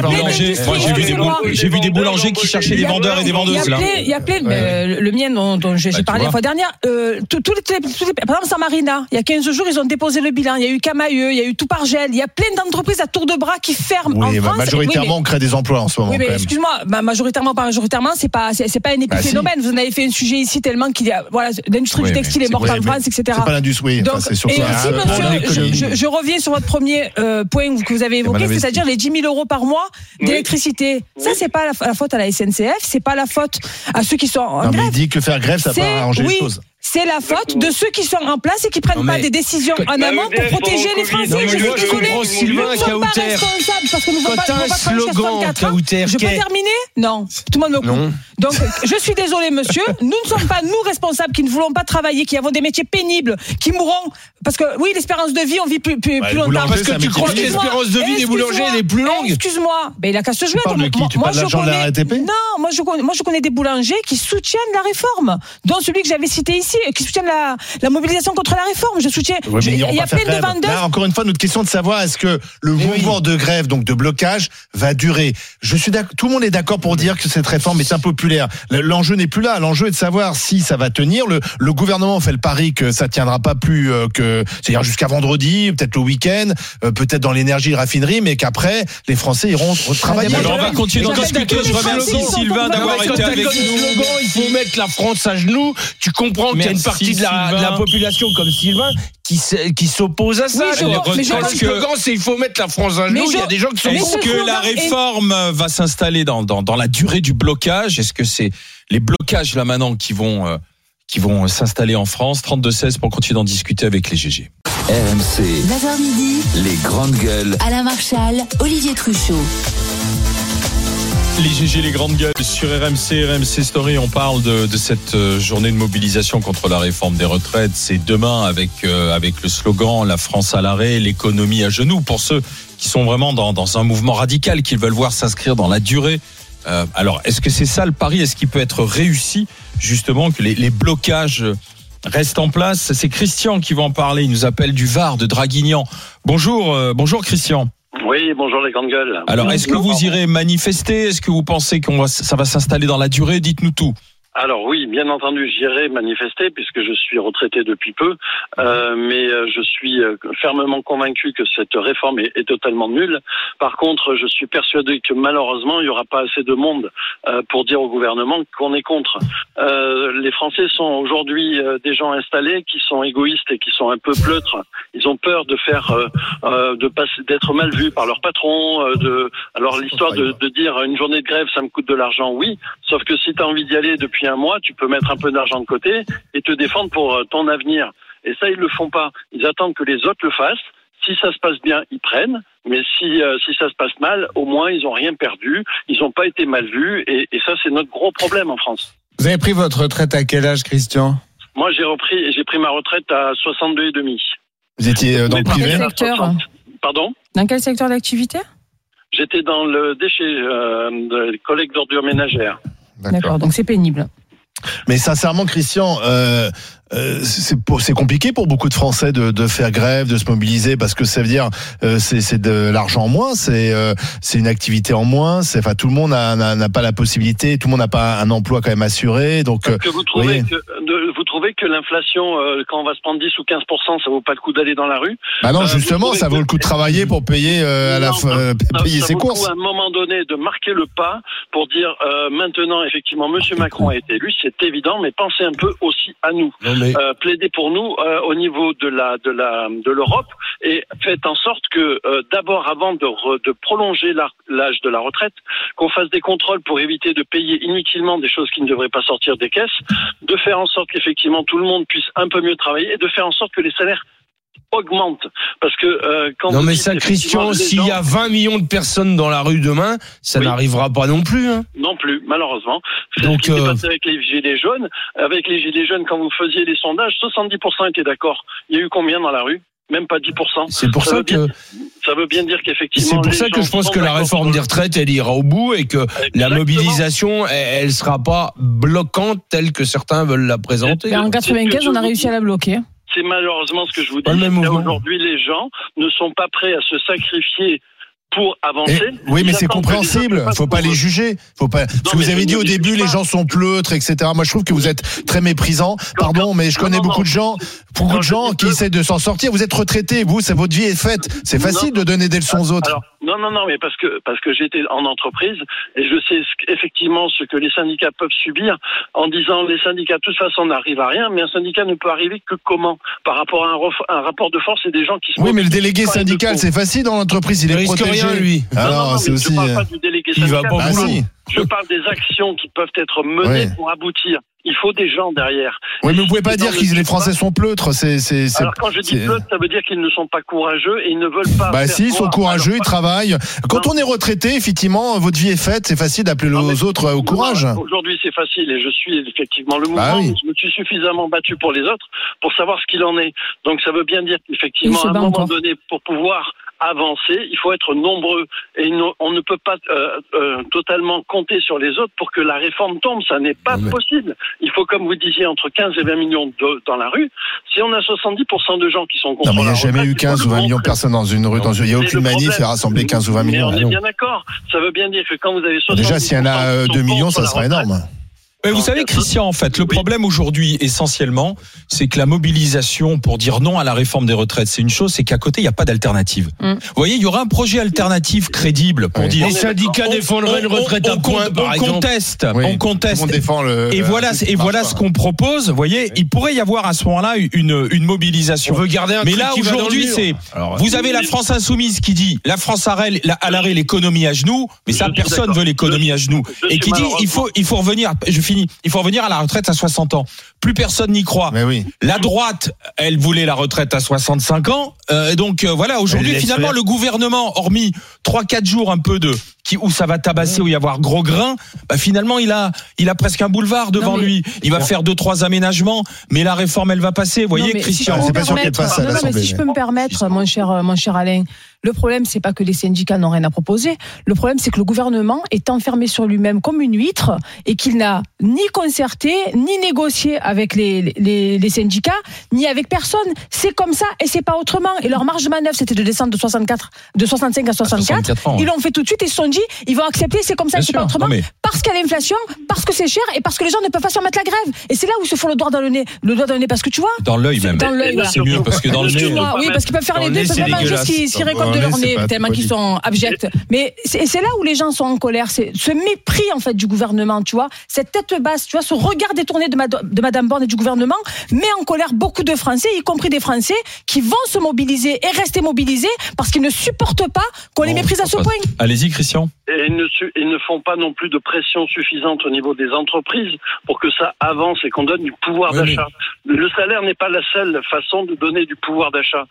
S8: j'ai vu des boulangers qui cherchaient des vendeurs et des vendeuses
S4: il y a plein, euh, le mien dont, j'ai
S6: Bah,
S4: parlé la fois dernière, euh, tous tous les, tous les- par exemple, Samarina, il y a 15 jours, ils ont déposé le bilan. Il y a eu Camailleux, il y a eu tout par gel. Il y a plein d'entreprises à tour de bras qui ferment en
S6: Oui, bah,
S4: France.
S6: majoritairement,
S4: Oui, mais-
S6: on crée des emplois en ce moment
S4: oui, mais excuse-moi, bah, majoritairement, pas majoritairement, c'est pas, c'est c'est pas un
S6: Bah, si.
S4: épiphénomène. Vous en avez fait un sujet ici tellement qu'il y a, voilà, l'industrie
S8: Oui,
S4: du textile est morte
S6: oui,
S4: en France, etc.
S6: C'est pas l'industrie,
S4: Donc,
S6: enfin, c'est surtout
S4: et aussi,
S6: un-
S4: monsieur, je,
S6: l'économie.
S4: je- je reviens sur votre premier euh, point que vous avez évoqué,
S6: mal investi.
S4: c'est-à-dire les 10 000 euros par mois d'électricité. Ça, c'est pas la, faute à la SNCF, c'est pas la faute à ceux qui sont en
S6: Non, mais il
S4: grève.
S6: dit que faire grève, ça peut
S4: C'est-
S6: arranger
S4: oui,
S6: les choses.
S4: C'est la faute de ceux qui sont en place et qui prennent
S5: Non,
S4: pas
S5: mais-
S4: des décisions en
S11: Bah,
S4: amont pour protéger les
S11: le
S4: Français. Je suis
S11: mais
S5: Sylvain
S4: Nous ne sommes pas responsables parce que nous ne vont pas, pas travailler jusqu'à
S5: slogan,
S4: 64 ans.
S5: Kauter,
S4: Je peux terminer Non. Tout le monde me coupe.
S5: Non.
S4: Donc, je suis désolé, monsieur. Nous ne sommes pas, nous, responsables, qui ne voulons pas travailler, qui avons des métiers pénibles, qui mourront. Parce que, oui, l'espérance de vie, on vit plus, plus,
S6: Ouais,
S4: plus
S6: le
S4: longtemps.
S5: Parce que tu crois que l'espérance de vie des boulangers elle est plus longue
S4: Excuse-moi. Ben, il a qu'à se jouer.
S6: parles de qui Tu parles de
S4: je
S6: l'agent de la
S4: connais-
S6: RATP
S4: Non, moi moi, je connais des boulangers qui soutiennent la réforme, dont celui que j'avais cité ici, qui soutiennent la, la mobilisation contre la réforme. Je soutiens.
S6: Ouais,
S4: je- il y a plein de vendeurs.
S6: Là, encore une fois, notre question de savoir est-ce que le
S5: Mais
S6: mouvement de grève, donc de blocage, va durer. Je suis. Tout le monde est d'accord pour dire que cette réforme est impopulaire. Le- L'enjeu n'est plus là. L'enjeu est de savoir si ça va tenir. Le, le gouvernement fait le pari que ça tiendra pas plus euh, que, c'est-à-dire jusqu'à vendredi, peut-être le week-end, euh, peut-être dans l'énergie, raffinerie, mais qu'après les Français iront travailler.
S8: Alors, on va continuer d'en discuter. Je remercie Sylvain d'avoir été avec nous.
S5: slogan, il faut mettre la France à genoux. Tu comprends qu'il y a une partie de la, de la
S8: Sylvain.
S5: population comme Sylvain qui, s'oppose à ça.
S4: Oui, je
S5: Le
S4: vois, mais je
S8: que-
S5: slogan, c'est il faut mettre la France à genoux. Il y a
S4: je-
S5: des gens qui sont
S8: Est-ce
S4: ce
S8: que la réforme va s'installer dans, dans, dans la durée du blocage? Est-ce que c'est les blocages là maintenant qui vont, euh, qui vont s'installer en France? 32-16 pour continuer d'en discuter avec les GG.
S1: RMC,
S12: 9h midi,
S1: les grandes gueules.
S12: Alain Marchal, Olivier Truchot.
S8: Les GG, les grandes gueules sur RMC, RMC Story, on parle de, de cette euh, journée de mobilisation contre la réforme des retraites. C'est demain avec, euh, avec le slogan La France à l'arrêt, l'économie à genoux. Pour ceux qui sont vraiment dans, dans un mouvement radical, qu'ils veulent voir s'inscrire dans la durée. Euh, alors, est-ce que c'est ça le pari? Est-ce qu'il peut être réussi, justement, que les, les blocages restent en place? C'est Christian qui va en parler. Il nous appelle du Var, de Draguignan. Bonjour, euh, bonjour Christian.
S11: Oui, bonjour les grandes gueules.
S8: Alors, est-ce que vous irez manifester? Est-ce que vous pensez qu'on va, ça va s'installer dans la durée? Dites-nous tout.
S11: Alors oui, bien entendu, j'irai manifester puisque je suis retraité depuis peu, euh, mais euh, je suis euh, fermement convaincu que cette réforme est, est totalement nulle. Par contre, je suis persuadé que malheureusement, il n'y aura pas assez de monde euh, pour dire au gouvernement qu'on est contre. Euh, les Français sont aujourd'hui euh, des gens installés qui sont égoïstes et qui sont un peu pleutres. Ils ont peur de faire, euh, euh, de passer, d'être mal vus par leur patron. euh, de, alors l'histoire de, de dire une journée de grève, ça me coûte de l'argent, oui. Sauf que si tu as envie d'y aller depuis un mois, tu peux mettre un peu d'argent de côté et te défendre pour euh, ton avenir. Et ça, ils le font pas. Ils attendent que les autres le fassent. Si ça se passe bien, ils prennent. Mais si euh, si ça se passe mal, au moins ils ont rien perdu. Ils n'ont pas été mal vus. Et, et ça, c'est notre gros problème en France.
S7: Vous avez pris votre retraite à quel âge, Christian?
S11: Moi, j'ai repris, j'ai pris ma retraite à 62 et demi.
S6: Vous étiez euh, dans le
S11: Dans
S6: privé
S4: quel secteur
S11: Pardon?
S4: Dans quel secteur d'activité?
S11: J'étais dans le déchet, euh, de collecte d'ordures ménagères.
S4: D'accord, donc c'est pénible.
S6: Mais sincèrement, Christian, euh, euh, c'est pour- c'est compliqué pour beaucoup de Français de, de faire grève, de se mobiliser, parce que ça veut dire euh, c'est c'est de l'argent en moins, c'est euh, c'est une activité en moins. C'est enfin tout le monde n'a- n'a n'a pas la possibilité, tout le monde n'a pas un emploi quand même assuré. Donc euh,
S11: Que vous trouvez
S6: oui.
S11: que de- vous trouvez que l'inflation, euh, quand on va se prendre 10 ou 15 ça vaut pas le coup d'aller dans la rue?
S6: Bah non,
S11: Euh,
S6: justement, ça
S11: trouvez
S6: vaut le coup de travailler pour payer euh, à la
S11: Non,
S6: fin, euh,
S11: ça-
S6: payer
S11: ça
S6: ses
S11: vaut le
S6: courses.
S11: coup, à un moment donné de marquer le pas pour dire euh, maintenant effectivement Monsieur Macron a été élu, c'est évident, mais pensez un peu aussi à nous.
S5: Non,
S11: Euh, pour nous euh, au niveau de la de la de l'Europe et faites en sorte que euh, d'abord avant de, re- de prolonger l'âge de la retraite, qu'on fasse des contrôles pour éviter de payer inutilement des choses qui ne devraient pas sortir des caisses, de faire en sorte qu'effectivement tout le monde puisse un peu mieux travailler et de faire en sorte que les salaires augmente. Parce que euh, quand
S5: Non
S11: vous
S5: mais ça, Christian, s'il y a 20 millions de personnes dans la rue demain, ça
S11: Oui.
S5: n'arrivera pas non plus. Hein.
S11: Non plus, malheureusement. C'est
S5: Donc,
S11: ce qui s'est
S5: euh,
S11: passé avec les gilets jaunes. Avec les gilets jaunes, quand vous faisiez les sondages, 70% étaient d'accord. Il y a eu combien dans la rue? Même pas 10%.
S5: C'est pour ça
S11: veut
S5: que
S11: bien- ça veut bien dire qu'effectivement.
S5: c'est pour ça que je pense que la réforme des retraites, elle ira au bout et que la
S11: Exactement.
S5: mobilisation, elle, elle sera pas bloquante telle que certains veulent la présenter.
S4: Mais en
S11: C'est ce
S4: 95,
S11: que
S4: on a réussi à la bloquer.
S11: C'est malheureusement ce que je vous dis. Aujourd'hui, les gens ne sont pas prêts à se sacrifier pour avancer.
S6: Et- oui, mais c'est compréhensible. Faut pas les juger. Faut pas. Parce que vous avez dit au début, les gens sont pleutres, etc. Moi, je trouve que vous êtes très méprisant. Pardon, mais je connais
S11: non,
S6: beaucoup
S11: non.
S6: de gens, beaucoup de gens qui essaient de s'en sortir. Vous êtes retraité, vous, c'est votre vie est faite. C'est facile de donner des leçons aux autres.
S11: Alors, non, non, non, mais parce que parce que j'étais en entreprise et je sais ce que- effectivement ce que les syndicats peuvent subir en disant les syndicats de toute façon n'arrivent à rien, mais un syndicat ne peut arriver que comment? Par rapport à un, ref- un rapport de force et des gens qui se
S6: oui, mais le délégué syndical, c'est facile dans l'entreprise. Il,
S5: Il
S6: est
S5: risque
S6: protégé.
S5: rien, lui.
S11: Non, non,
S6: c'est
S11: mais
S6: aussi.
S11: je parle
S6: euh,
S11: pas du délégué
S5: Il va
S11: syndical.
S5: pas
S6: Bah,
S5: boulot.
S6: si.
S11: Je parle des actions qui peuvent être menées
S6: Ouais.
S11: pour aboutir. Il faut des gens derrière.
S6: Oui, mais vous pouvez pas dire que les
S11: le
S6: Français sont pleutres. C'est, c'est, c'est-
S11: Alors quand je dis
S6: c'est-
S11: pleutre, ça veut dire qu'ils ne sont pas courageux et ils ne veulent pas.
S6: Bah si, ils sont courageux, ils travaillent. Quand
S11: Non.
S6: on est retraité, effectivement, votre vie est faite. C'est facile d'appeler les autres euh, au courage.
S11: Aujourd'hui, c'est facile et je suis effectivement le mouvement.
S6: Bah oui.
S11: Je me suis suffisamment battu pour les autres pour savoir ce qu'il en est. Donc, ça veut bien dire qu'effectivement, à un moment
S4: encore.
S11: donné, pour pouvoir avancer, il faut être nombreux et on ne peut pas euh, euh, totalement compter sur les autres pour que la réforme tombe. Ça n'est pas
S5: mais-
S11: possible. Il faut, comme vous disiez, entre 15 et 20 millions de, dans la rue. Si on a 70% de gens qui sont contre
S6: Non, mais il n'y a jamais
S11: retraite,
S6: eu
S11: il faut
S6: 15
S11: le
S6: ou 20 millions de personnes dans une rue. Dans une- Il n'y a aucune manif
S11: problème.
S6: à rassembler 15 ou 20
S11: Mais
S6: millions.
S11: on
S6: Ah
S11: est bien d'accord. Ça veut bien dire que quand vous avez 70%
S6: Déjà, s'il y en a euh,
S11: qui sont
S6: 2 millions,
S11: contre
S6: ça sera énorme.
S8: Mais vous savez, Christian, en fait, le
S11: Oui.
S8: problème aujourd'hui, essentiellement, c'est que la mobilisation pour dire non à la réforme des retraites, c'est une chose, c'est qu'à côté, il n'y a pas d'alternative.
S4: Mm.
S8: Vous voyez, il y aura un projet alternatif crédible pour
S6: Oui.
S8: dire.
S5: Les syndicats
S8: On-
S5: défendraient une
S8: on-
S5: retraite
S8: on-
S5: à
S8: on
S5: point,
S8: con-
S5: par
S8: on
S5: exemple.
S8: conteste,
S6: Oui.
S8: on conteste.
S6: monde défend le.
S8: Et
S6: le-
S8: voilà, et voilà ce qu'on propose. Vous voyez, il pourrait y avoir à ce moment-là une, une
S5: On
S8: mobilisation.
S5: veut garder un
S8: Mais
S5: truc
S8: là,
S5: qui va dans le
S8: aujourd'hui, c'est, vous avez la France insoumise qui dit, la France à l'arrêt, la- à l'arrêt, l'économie à genoux, mais ça, personne veut l'économie à genoux. Et qui dit, il faut, il faut revenir, je il faut revenir à la retraite à 60 ans. Plus personne n'y croit.
S6: Mais oui.
S8: La droite, elle voulait la retraite à 65 ans. Euh, donc euh, voilà, aujourd'hui, finalement, le gouvernement, hormis 3-4 jours un peu de qui, où ça va tabasser, où il y avoir gros grain, bah, finalement, il a, il a presque un boulevard devant
S4: Non,
S8: lui. Il va faire deux, trois aménagements, mais la réforme, elle va passer. Vous voyez, Christian
S4: si je
S6: pas sûr
S4: me
S6: qu'elle
S4: permettre-
S6: passe à
S4: non, non, mais si je peux me permettre, mon cher, mon cher Alain, le problème, c'est pas que les syndicats n'ont rien à proposer. Le problème, c'est que le gouvernement est enfermé sur lui-même comme une huître et qu'il n'a ni concerté, ni négocié avec les, les, les syndicats, ni avec personne. C'est comme ça et c'est pas autrement. Et leur marge de manœuvre, c'était de descendre de 64, de 65 à 64.
S8: 64 ans, ouais.
S4: Ils l'ont fait tout de suite et ils se sont dit, ils vont accepter, c'est comme ça, c'est pas autrement.
S8: Mais-
S4: Parce qu'il y a l'inflation, parce que c'est cher et parce que les gens ne peuvent pas se remettre la grève. Et c'est là où ils se font le doigt dans le nez. Le doigt dans le nez parce que tu vois,
S8: Dans l'œil même.
S4: dans l'œil.
S8: C'est mieux parce que dans le nez.
S4: Excuse-moi, oui, parce qu'ils peuvent faire les
S5: le
S4: deux, ils peuvent manger ce qu'ils récoltent de
S6: le
S4: leur
S6: nez,
S4: tellement qu'ils sont abjects. Mais c'est là où les gens sont en colère, c'est ce mépris en fait du gouvernement, tu vois, cette tête basse, tu vois, ce regard détourné de, de Madame Borne et du gouvernement met en colère beaucoup de Français, y compris des Français, qui vont se mobiliser et rester mobilisés parce qu'ils ne supportent pas qu'on les méprise à ce point.
S8: Allez-y, Christian.
S11: Et ils ne, su- ils ne font pas non plus de pression suffisante au niveau des entreprises pour que ça avance et qu'on donne du pouvoir
S8: Oui,
S11: d'achat. Le salaire n'est pas la seule façon de donner du pouvoir d'achat.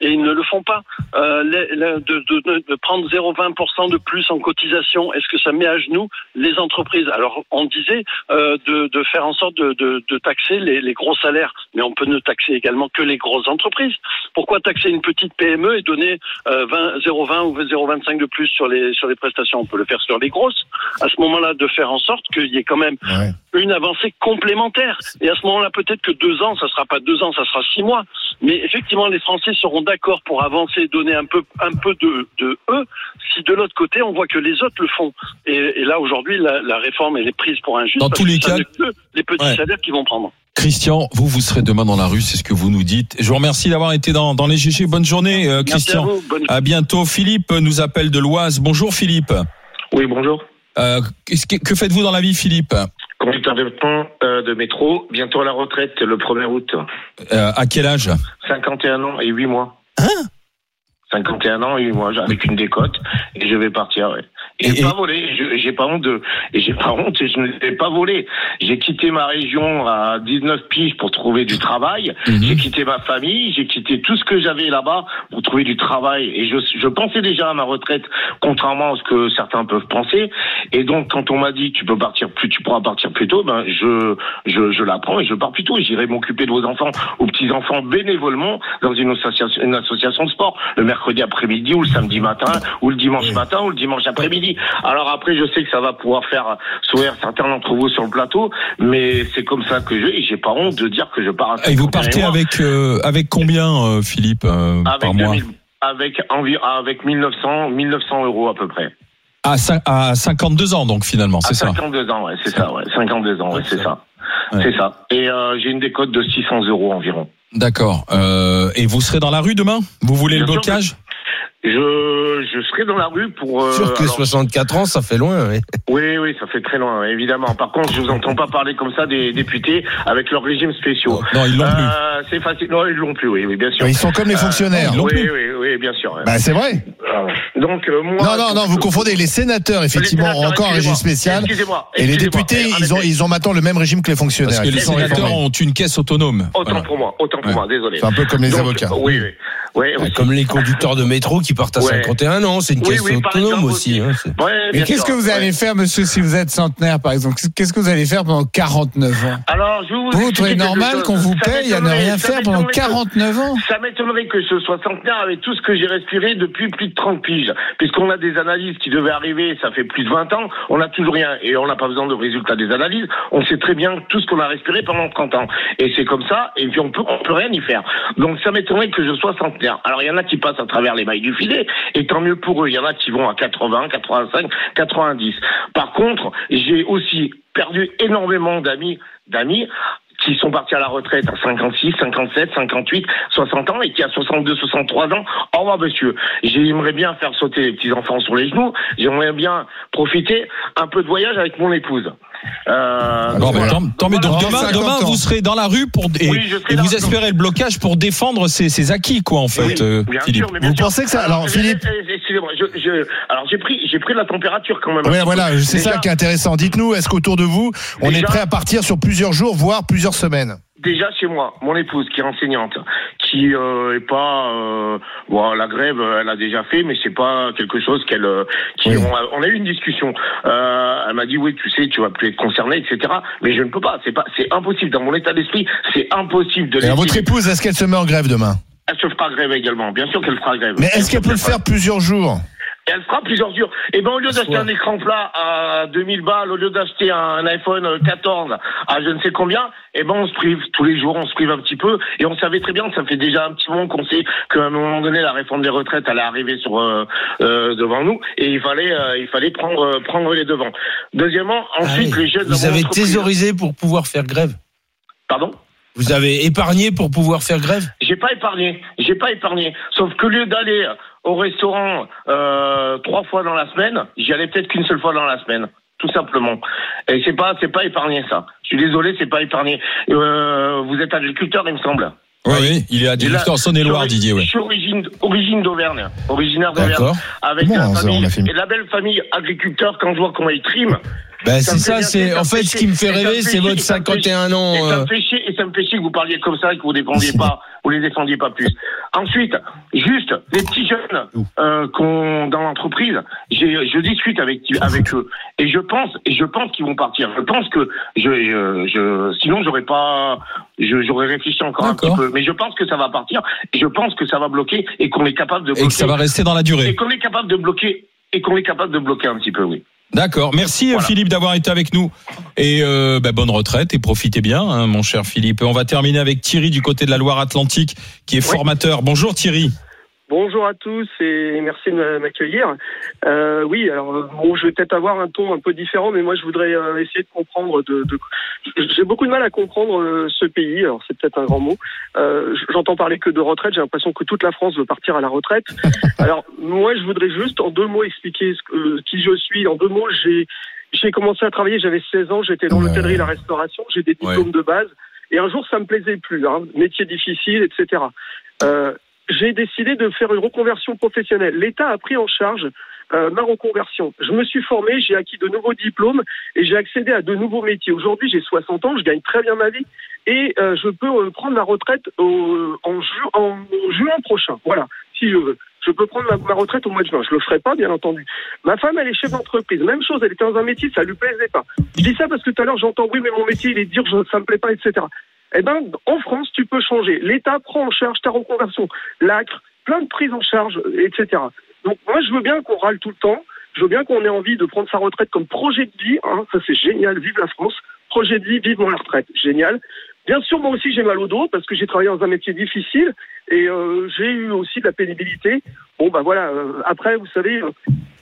S11: Et ils ne le font pas. Euh, de, de- de- prendre 0,20% de plus en cotisation, est-ce que ça met à genoux les entreprises? Alors, on disait euh, de, de faire en sorte de, taxer les, les gros salaires, mais on peut ne taxer également que les grosses entreprises. Pourquoi taxer une petite PME et donner euh, 20 0,20 ou 0,25 de plus sur les sur les prestations? On peut le faire sur les grosses. À ce moment-là, de faire en sorte qu'il y ait quand même
S6: Ouais.
S11: Une avancée complémentaire. Et à ce moment-là, peut-être que deux ans, ça sera pas deux ans, ça sera six mois. Mais effectivement, les Français seront d'accord pour avancer, donner un peu, un peu de, de eux, si de l'autre côté, on voit que les autres le font. Et, et là, aujourd'hui, la, la réforme, elle est prise pour un juste.
S8: Dans tous les cas-
S11: les petits
S8: Ouais.
S11: salaires qui vont prendre.
S8: Christian, vous, vous serez demain dans la rue, c'est ce que vous nous dites. Je vous remercie d'avoir été dans, dans les GG. Bonne journée, euh,
S11: Merci à
S8: Christian.
S11: vous. Bonne
S8: À bientôt. Philippe nous appelle de l'Oise. Bonjour, Philippe.
S13: Oui, bonjour.
S8: Euh, que faites-vous dans la vie, Philippe?
S13: Conducteur de pont euh, de métro, bientôt à la retraite le 1er août.
S8: Euh, À quel âge?
S13: 51 ans et 8 mois.
S8: Hein?
S13: 51 ans et 8 mois, avec une décote, et je vais partir. ouais. J'ai pas volé, je- j'ai pas honte j'ai pas honte, je ne l'ai pas volé. J'ai quitté ma région à 19 piges pour trouver du travail.
S8: Mhm.
S13: J'ai quitté ma famille, j'ai quitté tout ce que j'avais là-bas pour trouver du travail. Et je, je pensais déjà à ma retraite, contrairement à ce que certains peuvent penser. Et donc, quand on m'a dit tu peux partir plus, tu pourras partir plus tôt, ben je, je, je la prends et je pars plus tôt. J'irai m'occuper de vos enfants, aux petits enfants bénévolement dans une association, une association de sport le mercredi après-midi ou le samedi matin ou le dimanche matin ou le dimanche après-midi. Alors après, je sais que ça va pouvoir faire sourire certains d'entre vous sur le plateau, mais c'est comme ça que je, et j'ai pas honte de dire que je pars à
S8: Et vous
S13: 51
S8: partez
S13: mois.
S8: avec euh, avec combien, euh, Philippe, euh,
S13: avec
S8: par mois
S13: 2000 avec environ avec 1900 1900 euros à peu près.
S8: à, cin- à 52 ans, donc finalement, c'est ça.
S13: 52 ans, ouais, c'est ça, ouais, 52 ans, ouais, c'est ça.
S8: Ouais.
S13: C'est ça. Et euh, j'ai une décote de 600 euros environ.
S8: D'accord. Euh, et vous serez dans la rue demain? Vous voulez le
S13: Bien
S8: blocage?
S13: Je, je serai dans la rue pour. euh,
S5: Sûr que
S13: alors-
S5: 64 ans, ça fait loin. ouais.
S13: Oui, oui, ça fait très loin, évidemment. Par contre, je vous entends pas parler comme ça des députés avec leurs régimes spéciaux.
S8: Non, ils l'ont plus.
S13: Euh, c'est facile. Non, ils l'ont plus, oui, oui, bien sûr.
S6: Ils sont comme les
S13: Euh,
S6: fonctionnaires.
S8: ils l'ont
S13: oui,
S8: plus.
S13: oui, oui, bien sûr.
S6: Bah, c'est vrai.
S13: Donc, euh, moi.
S6: Non, non, non, vous confondez. Les sénateurs, effectivement,
S13: Les
S6: ont encore un régime spécial.
S13: Excusez-moi.
S6: Et les
S13: excusez-moi.
S6: députés, ils ont, ils ont maintenant le même régime que les fonctionnaires.
S8: Parce que les sénateurs
S6: réformés.
S8: ont une caisse autonome.
S13: Autant
S8: Voilà.
S13: pour moi, autant pour
S6: Ouais.
S13: moi, désolé.
S6: C'est un peu comme les
S13: Donc,
S6: avocats.
S13: Oui, oui. oui
S5: Bah. Comme les conducteurs de métro qui partent à
S13: Ouais.
S5: 51 ans, c'est une
S13: Oui,
S5: caisse
S13: oui,
S5: autonome aussi.
S13: aussi.
S5: hein,
S13: Ouais, bien
S7: qu'est-ce que vous
S13: ouais.
S7: allez faire, monsieur, si vous êtes centenaire, par exemple? Qu'est-ce que vous allez faire pendant 49 ans?
S13: Alors, je vous
S7: Vous trouvez normal qu'on vous paye à ne rien faire pendant
S13: m'étonnerait que-
S7: 49 ans?
S13: Ça m'étonnerait que ce soit centenaire avec tout ce que j'ai respiré depuis plus de 30 piges. Puisqu'on a des analyses qui devaient arriver, ça fait plus de 20 ans, on n'a toujours rien. Et on n'a pas besoin de résultats des analyses. On sait très bien tout ce qu'on a respiré pendant 30 ans. Et c'est comme ça, et puis on peut, on peut rien y faire. Donc ça m'étonnerait que je sois centenaire. Alors il y en a qui passent à travers les mailles du et tant mieux pour eux. Il y en a qui vont à 80, 85, 90. Par contre, j'ai aussi perdu énormément d'amis, d'amis qui sont partis à la retraite à 56, 57, 58, 60 ans et qui à 62, 63 ans, au revoir monsieur. J'aimerais bien faire sauter les petits enfants sur les genoux. J'aimerais bien profiter un peu de voyage avec mon épouse. Euh,
S8: Bon,
S13: voilà.
S8: bah, tant, tant mieux. Donc
S7: Voilà.
S8: demain,
S7: 50
S8: demain, vous serez dans la rue pour et,
S13: Oui,
S8: vous espérez le blocage pour défendre ces, ces acquis, quoi, en fait,
S13: Oui,
S8: euh,
S13: bien
S8: Philippe.
S13: sûr, mais bien
S6: Vous
S13: sûr.
S6: pensez que ça- alors,
S13: je-
S6: Philippe-
S13: Excusez-moi, je, je- alors j'ai pris, j'ai pris la température quand même.
S6: Oui, voilà, c'est ça qui est intéressant. Dites-nous, est-ce qu'autour de vous, on est prêt à partir sur plusieurs jours, voire plusieurs semaines?
S13: Déjà chez moi, mon épouse qui est enseignante, qui euh, est pas, euh, bon, la grève, elle a déjà fait, mais c'est pas quelque chose qu'elle, euh, qui,
S6: Oui.
S13: on, a, on a eu une discussion. Euh, elle m'a dit oui, tu sais, tu vas plus être concerné, etc. Mais je ne peux pas, c'est pas, c'est impossible dans mon état d'esprit, c'est impossible de.
S6: Et votre épouse, est-ce qu'elle se met en grève demain?
S13: Elle se fera grève également, bien sûr qu'elle fera grève.
S6: Mais est-ce qu'elle peut le faire plusieurs jours?
S13: Et elle fera plusieurs jours. Et ben au lieu d'acheter un écran plat à 2000 balles, au lieu d'acheter un iPhone 14 à je ne sais combien, et ben on se prive tous les jours, on se prive un petit peu. Et on savait très bien, ça fait déjà un petit moment qu'on sait qu'à un moment donné la réforme des retraites allait arriver sur euh, euh, devant nous, et il fallait euh, il fallait prendre euh, prendre les devants. Deuxièmement, ensuite
S5: Ah oui.
S13: les jeunes.
S5: Vous avez thésaurisé pour pouvoir faire grève.
S13: Pardon?
S5: Vous avez épargné pour pouvoir faire grève?
S13: J'ai pas épargné, j'ai pas épargné. Sauf que au lieu d'aller au restaurant euh, trois fois dans la semaine, j'y allais peut-être qu'une seule fois dans la semaine, tout simplement. Et c'est pas, c'est pas épargné ça. Je suis désolé, c'est pas épargné. Euh, vous êtes agriculteur, il me semble.
S8: Oui, oui, il est
S13: là,
S8: en Saône-et-Loire, Didier, ouais.
S13: Je suis origine, origine d'Auvergne, originaire d'Auvergne.
S5: D'accord.
S13: Avec
S6: Comment
S13: la famille, et la belle famille agriculteur, quand je vois comment ils triment.
S5: Ben,
S13: Ça
S5: c'est ça, c'est en fait ce qui me fait
S13: et
S5: rêver, c'est votre
S13: et ça me fait
S5: 51 ans.
S13: Et ça me fait chier, et ça me fait chier que vous parliez comme ça et que vous défendiez pas, vous les défendiez pas plus. Ensuite, juste, les petits jeunes, euh, qu'on, dans l'entreprise, j'ai, je discute avec, avec eux. Et je pense, et je pense qu'ils vont partir. Je pense que je, je, je sinon j'aurais pas, je, j'aurais réfléchi encore un petit peu. Mais je pense que ça va partir. Et je pense que ça va bloquer et qu'on est capable de
S8: Et
S13: bloquer.
S8: que ça va rester dans la
S13: et
S8: durée.
S13: qu'on est capable de bloquer, et qu'on est capable de bloquer un petit peu, oui.
S8: D'accord. Merci
S13: Voilà.
S8: Philippe d'avoir été avec nous. Et euh, bah, bonne retraite et profitez bien, hein, mon cher Philippe. Et on va terminer avec Thierry du côté de la Loire-Atlantique, qui est
S9: Oui.
S8: formateur. Bonjour Thierry.
S9: Bonjour à tous et merci de m'accueillir. Euh, oui, alors euh, bon, je vais peut-être avoir un ton un peu différent, mais moi je voudrais euh, essayer de comprendre. De, de... J'ai beaucoup de mal à comprendre euh, ce pays. Alors c'est peut-être un grand mot. Euh, J'entends parler que de retraite. J'ai l'impression que toute la France veut partir à la retraite. Alors moi je voudrais juste en deux mots expliquer ce que, qui je suis. En deux mots, j'ai j'ai commencé à travailler. J'avais 16 ans. J'étais dans l'hôtellerie la restauration. J'ai des diplômes de base. Et un jour ça me plaisait plus. Hein, métier difficile, etc. Euh, j'ai décidé de faire une reconversion professionnelle. L'État a pris en charge
S14: euh, ma reconversion. Je me suis formé, j'ai acquis de nouveaux diplômes et j'ai accédé à de nouveaux métiers. Aujourd'hui, j'ai 60 ans, je gagne très bien ma vie et euh, je peux euh, prendre ma retraite au- en, ju- en juin prochain. Voilà, si je veux. Je peux prendre ma, retraite au mois de juin. Je le ferai pas, bien entendu. Ma femme, elle est chef d'entreprise. Même chose, elle était dans un métier, ça lui plaisait pas. Je dis ça parce que tout à l'heure, j'entends, oui, mais mon métier, il est dur, ça me plaît pas, etc. Eh ben, en France, tu peux changer. L'État prend en charge ta reconversion. L'ACRE, plein de prises en charge, etc. Donc, moi, je veux bien qu'on râle tout le temps. Je veux bien qu'on ait envie de prendre sa retraite comme projet de vie. Hein. Ça, c'est génial. Vive la France. Projet de vie, vivement la retraite. Génial. Bien sûr, moi aussi, j'ai mal au dos parce que j'ai travaillé dans un métier difficile et euh, j'ai eu aussi de la pénibilité. Bon, bah voilà. euh, après, vous savez, euh,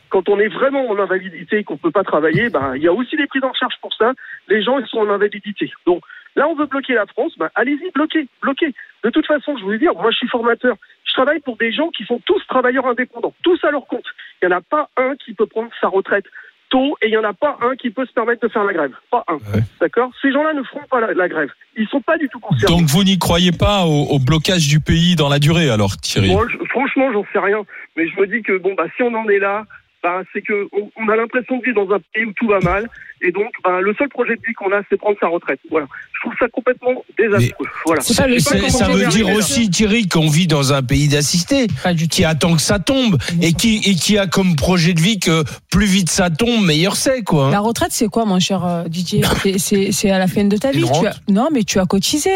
S14: quand on est vraiment en invalidité et qu'on peut pas travailler, bah, il y a aussi des prises en charge pour ça. Les gens, ils sont en invalidité. Donc, là, on veut bloquer la France. Bah, allez-y, bloquez, bloquez. De toute façon, je voulais dire, moi, je suis formateur. Je travaille pour des gens qui sont tous travailleurs indépendants, tous à leur compte. Il n'y en a pas un qui peut prendre sa retraite tôt et il n'y en a pas un qui peut se permettre de faire la grève. Pas un. D'accord? Ces gens-là ne feront pas la, la grève. Ils sont pas du tout concernés.
S8: Donc vous n'y croyez pas au, au blocage du pays dans la durée, alors Thierry?
S14: Moi, je- franchement, j'en sais rien. Mais je me dis que bon, bah, si on en est là, bah, c'est que on, on a l'impression de vivre dans un pays où tout va mal. Et donc, bah, le seul projet de vie qu'on a, c'est prendre sa retraite. Voilà. Je trouve ça complètement désastreux. Voilà.
S5: Ça veut
S14: dire,
S5: aussi, Thierry, qu'on vit dans un pays d'assistés, qui attend que ça tombe et qui, et qui a comme projet de vie que plus vite ça tombe, meilleur c'est, quoi. hein.
S4: La retraite, c'est quoi, mon cher euh, Didier C'est- à la fin de ta vie. Tu as- non, mais tu as cotisé.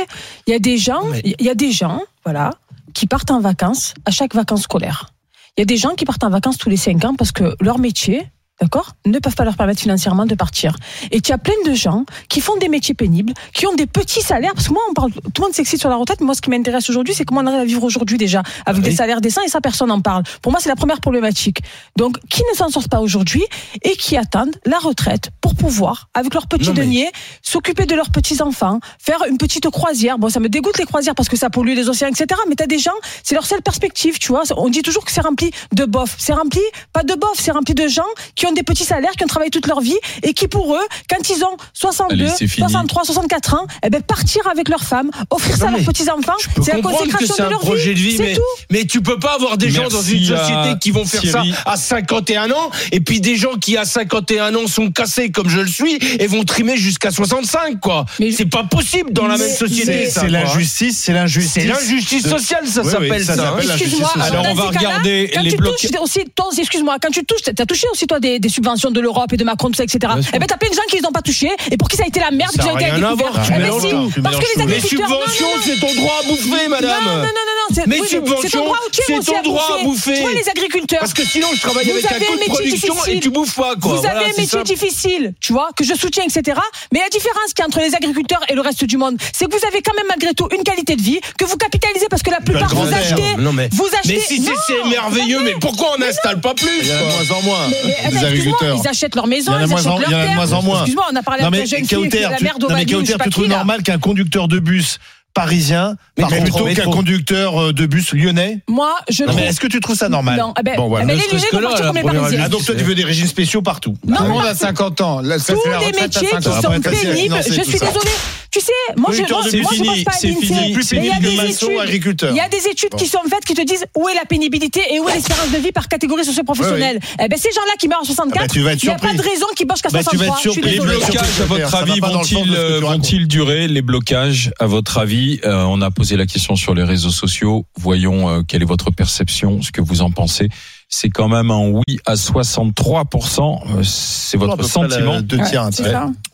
S4: Il y a des gens, il y a des gens, voilà, qui partent en vacances à chaque vacances scolaires. Il y a des gens qui partent en vacances tous les cinq ans parce que leur métier, d'accord, ne peuvent pas leur permettre financièrement de partir. Et tu as plein de gens qui font des métiers pénibles, qui ont des petits salaires. Parce que moi, on parle, tout le monde s'excite sur la retraite, mais moi, ce qui m'intéresse aujourd'hui, c'est comment on arrive à vivre aujourd'hui déjà, avec des salaires décents, et ça, personne n'en parle. Pour moi, c'est la première problématique. Donc, qui ne s'en sortent pas aujourd'hui et qui attendent la retraite pour pouvoir, avec leur petit
S5: Non, mais-
S4: denier, s'occuper de leurs petits-enfants, faire une petite croisière. Bon, ça me dégoûte les croisières parce que ça pollue les océans, etc. Mais t'as des gens, c'est leur seule perspective, tu vois. On dit toujours que c'est rempli de bof. C'est rempli, pas de bof, c'est rempli de gens qui ont des petits salaires, qui ont travaillé toute leur vie et qui, pour eux, quand ils ont 62,
S8: Allez, c'est fini.
S4: 63, 64 ans, eh ben, partir avec leur femme, offrir ça à leurs petits-enfants, c'est la
S5: que
S4: consécration
S5: c'est
S4: de
S5: un
S4: leur
S5: projet de vie,
S4: C'est
S5: mais,
S4: tout.
S5: mais tu peux pas avoir des gens dans une société qui vont faire
S8: Thierry.
S5: ça à 51 ans, et puis des gens qui à 51 ans sont cassés comme je le suis et vont trimer jusqu'à 65, quoi. C'est pas possible dans la même société.
S6: c'est-
S5: ça,
S6: c'est
S5: quoi.
S6: l'injustice, c'est l'injustice.
S5: C'est l'injustice sociale, ça
S6: Oui, oui,
S5: s'appelle ça. hein.
S4: Excuse-moi.
S8: Alors, on va regarder
S4: quand
S8: les
S4: tu
S8: blocs-
S4: touches aussi, excuse-moi, quand tu touches, t'as touché aussi toi des, des subventions de l'Europe et de Macron, tout ça, etc.
S5: Bien sûr.
S4: Eh ben t'as plein de gens qui les ont pas touchés et pour qui ça a été la merde,
S5: Ça
S4: qui
S5: a
S4: ont été
S5: rien à
S4: découverts.
S5: voir, tu
S4: Eh ben
S5: mélanges
S4: si,
S5: tout, tu
S4: parce que les
S5: tout. Les
S4: agriculteurs. non, non,
S5: subventions,
S4: non.
S5: c'est ton droit à bouffer, madame.
S4: Non, non, non, non, non. c'est-
S5: Mais
S4: oui, c'est ton
S5: subventions,
S4: droit
S5: c'est
S4: aussi
S5: ton
S4: à
S5: droit à bouffer.
S4: Tu vois, les agriculteurs.
S5: Parce que sinon, je travaille
S4: Vous
S5: avec un
S4: avez
S5: coût de
S4: métier
S5: production
S4: difficile.
S5: et tu bouffes pas, quoi.
S4: Vous
S5: Voilà,
S4: avez un
S5: c'est
S4: métier
S5: simple.
S4: difficile, tu vois, que je soutiens, etc. Mais la différence qu'il y a entre les agriculteurs et le reste du monde, c'est que vous avez quand même malgré tout une qualité de vie, que vous capitalisez parce que la plupart vous achetez.
S5: Non, mais,
S4: vous achetez.
S5: mais si c'est-
S4: Non,
S5: c'est merveilleux, mais pourquoi on n'installe pas plus
S6: Il y en a de
S5: quoi
S6: moins en moins
S4: Mais,
S6: agriculteurs.
S4: Ils achètent leur maison, ils
S6: moins
S4: achètent
S6: en-
S4: leur
S6: de
S4: terre.
S6: moins en moins.
S4: Excuse-moi, on a parlé
S6: mais
S4: la jeune fille qui la au
S6: non, mais tu trouves normal qu'un conducteur de bus parisien
S5: Mais
S6: parle
S5: métro,
S6: plutôt qu'un conducteur euh, de bus lyonnais
S4: Moi, je
S6: Non,
S4: trouve.
S6: mais est-ce que tu trouves ça normal
S4: Non, eh ben,
S6: Bon, voilà.
S4: eh ben,
S6: Ne
S4: les Lyonnais vont partir comme les Parisiens.
S6: Ah donc toi tu veux des régimes spéciaux partout
S4: Non,
S7: Tout le monde a 50 ans.
S4: Tous les métiers qui
S7: 50 ans.
S4: sont
S6: Après, t'as
S4: pénibles. Je suis désolée. Tu sais, moi, je, moi, moi,
S6: bus,
S4: je pense
S8: fini,
S4: pas à
S8: c'est
S4: l'INSEE,
S8: fini.
S4: Il y a des études-
S6: agriculteur.
S4: Il y a des études qui sont faites qui te disent où est la pénibilité et où est l'espérance de vie par catégorie socio-professionnelle. Eh ben, ces gens-là qui meurent à 64,
S6: Ah bah, être
S4: il n'y a pas de raison qu'ils bossent qu'à
S6: Bah, tu vas être
S4: 63.
S8: Les blocages, à votre avis, vont-ils euh, vont-ils durer Les blocages, à votre avis Euh, On a posé la question sur les réseaux sociaux. Voyons euh, quelle est votre perception, ce que vous en pensez. C'est quand même un oui à 63%. Euh, C'est votre sentiment.
S6: Deux tiers.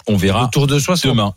S8: On verra
S5: Autour de 60.
S8: demain.